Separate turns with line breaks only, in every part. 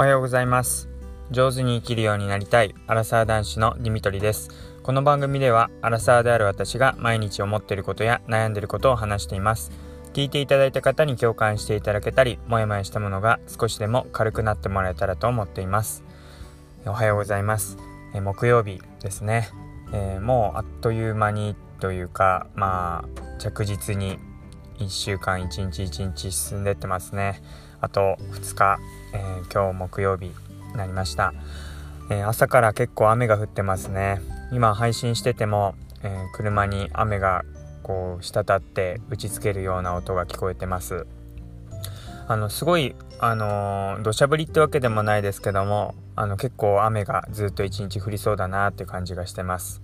おはようございます。上手に生きるようになりたいアラサー男子のディミトリです。この番組ではアラサーである私が毎日思っていることや悩んでいることを話しています。聞いていただいた方に共感していただけたりもやもやしたものが少しでも軽くなってもらえたらと思っています。おはようございます。え木曜日ですね、えー、もうあっという間にというかまあ着実に1週間1日1日進んでってますね。あと2日、えー、今日木曜日になりました、えー、朝から結構雨が降ってますね。今配信してても、えー、車に雨がこう滴って打ちつけるような音が聞こえてます。あのすごいあの土砂降りってわけでもないですけどもあの結構雨がずっと一日降りそうだなっていう感じがしてます、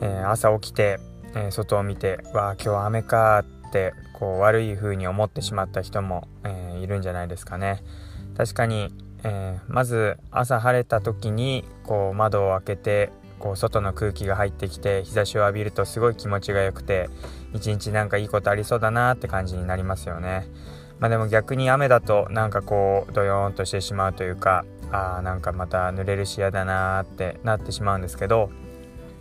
え朝起きて、え外を見てわあ今日は雨かってこう悪い風に思ってしまった人も、えー、いるんじゃないですかね。確かに、えー、まず朝晴れた時にこう窓を開けてこう外の空気が入ってきて日差しを浴びるとすごい気持ちが良くて一日なんかいいことありそうだなって感じになりますよね。まあでも逆に雨だとなんかこうドヨーンとしてしまうというかあーなんかまた濡れるし嫌だなってなってしまうんですけど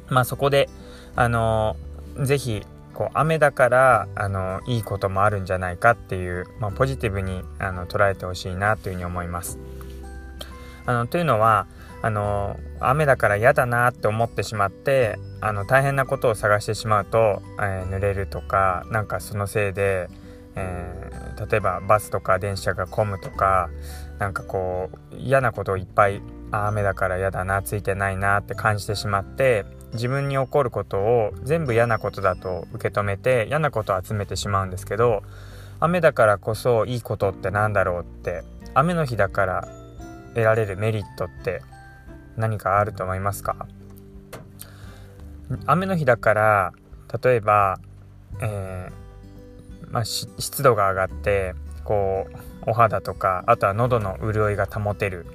まあそこであのー、ぜひこう雨だからあのいいこともあるんじゃないかっていう、まあ、ポジティブにあの捉えてほしいなというふうに思います。あのというのはあの雨だから嫌だなって思ってしまってあの大変なことを探してしまうと、えー、濡れるとかなんかそのせいで、えー、例えばバスとか電車が混むとかなんかこう嫌なことをいっぱい雨だから嫌だなついてないなって感じてしまって自分に起こることを全部嫌なことだと受け止めて嫌なことを集めてしまうんですけど雨だからこそいいことって何だろうって雨の日だから得られるメリットって何かあると思いますか？雨の日だから例えば、えー、まあ、湿度が上がってこうお肌とかあとは喉の潤いが保てる。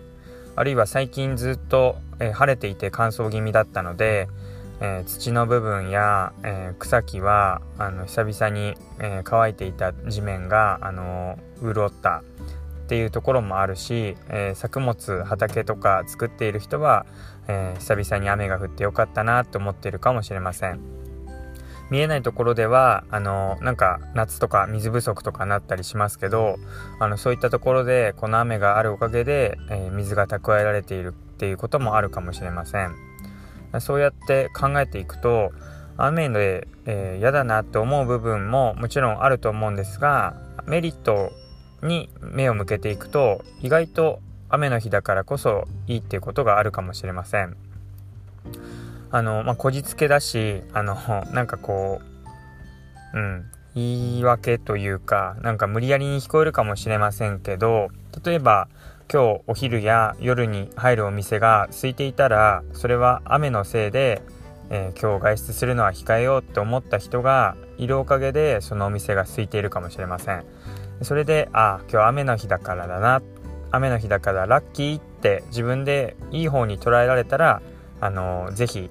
あるいは最近ずっと、えー、晴れていて乾燥気味だったので、えー、土の部分や、えー、草木はあの久々に、え乾いていた地面が、あの潤ったっていうところもあるし、え作物畑とか作っている人は、え久々に雨が降ってよかったなと思っているかもしれません。見えないところではあのなんか夏とか水不足とかなったりしますけどあのそういったところでこの雨があるおかげで、え、水が蓄えられているっていうこともあるかもしれませんそうやって考えていくと雨で、えー、だなって思う部分ももちろんあると思うんですがメリットに目を向けていくと意外と雨の日だからこそいいっていうことがあるかもしれません。あの、まあ、こじつけだし、あの、なんかこう、うん、言い訳というか、なんか無理やりに聞こえるかもしれませんけど、例えば、今日お昼や夜に入るお店が空いていたら、それは雨のせいで、えー、今日外出するのは控えようって思った人がいるおかげで、そのお店が空いているかもしれません。それで、ああ、今日雨の日だからだな、雨の日だからラッキーって自分でいい方に捉えられたら、あのぜひ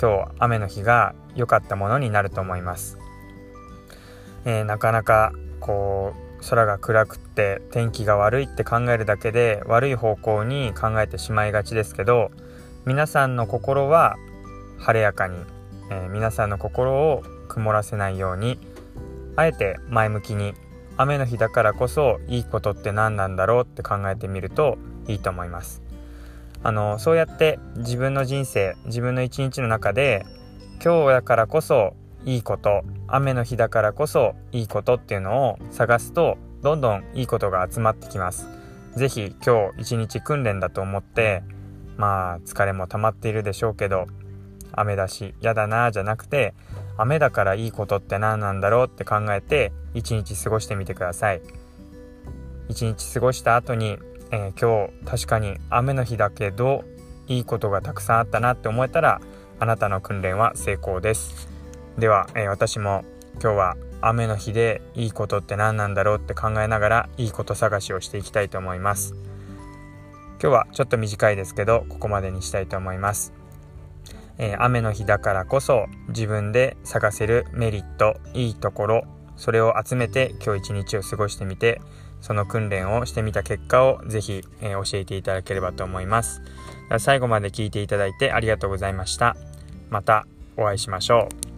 今日雨の日が良かったものになると思います、えー、なかなかこう空が暗くって天気が悪いって考えるだけで悪い方向に考えてしまいがちですけど皆さんの心は晴れやかに、えー、皆さんの心を曇らせないようにあえて前向きに雨の日だからこそいいことって何なんだろうって考えてみるといいと思います。あのそうやって自分の人生自分の一日の中で今日だからこそいいこと雨の日だからこそいいことっていうのを探すとどんどんいいことが集まってきます。是非今日一日訓練だと思ってまあ疲れも溜まっているでしょうけど雨だし嫌だなじゃなくて雨だからいいことって何なんだろうって考えて一日過ごしてみてください。一日過ごした後にえー、今日確かに雨の日だけどいいことがたくさんあったなって思えたらあなたの訓練は成功です。では、えー、私も今日は雨の日でいいことって何なんだろうって考えながらいいこと探しをしていきたいと思います。今日はちょっと短いですけどここまでにしたいと思います、えー、雨の日だからこそ自分で探せるメリットいいところそれを集めて今日一日を過ごしてみてその訓練をしてみた結果をぜひ、えー、教えていただければと思います。最後まで聞いていただいてありがとうございました。またお会いしましょう。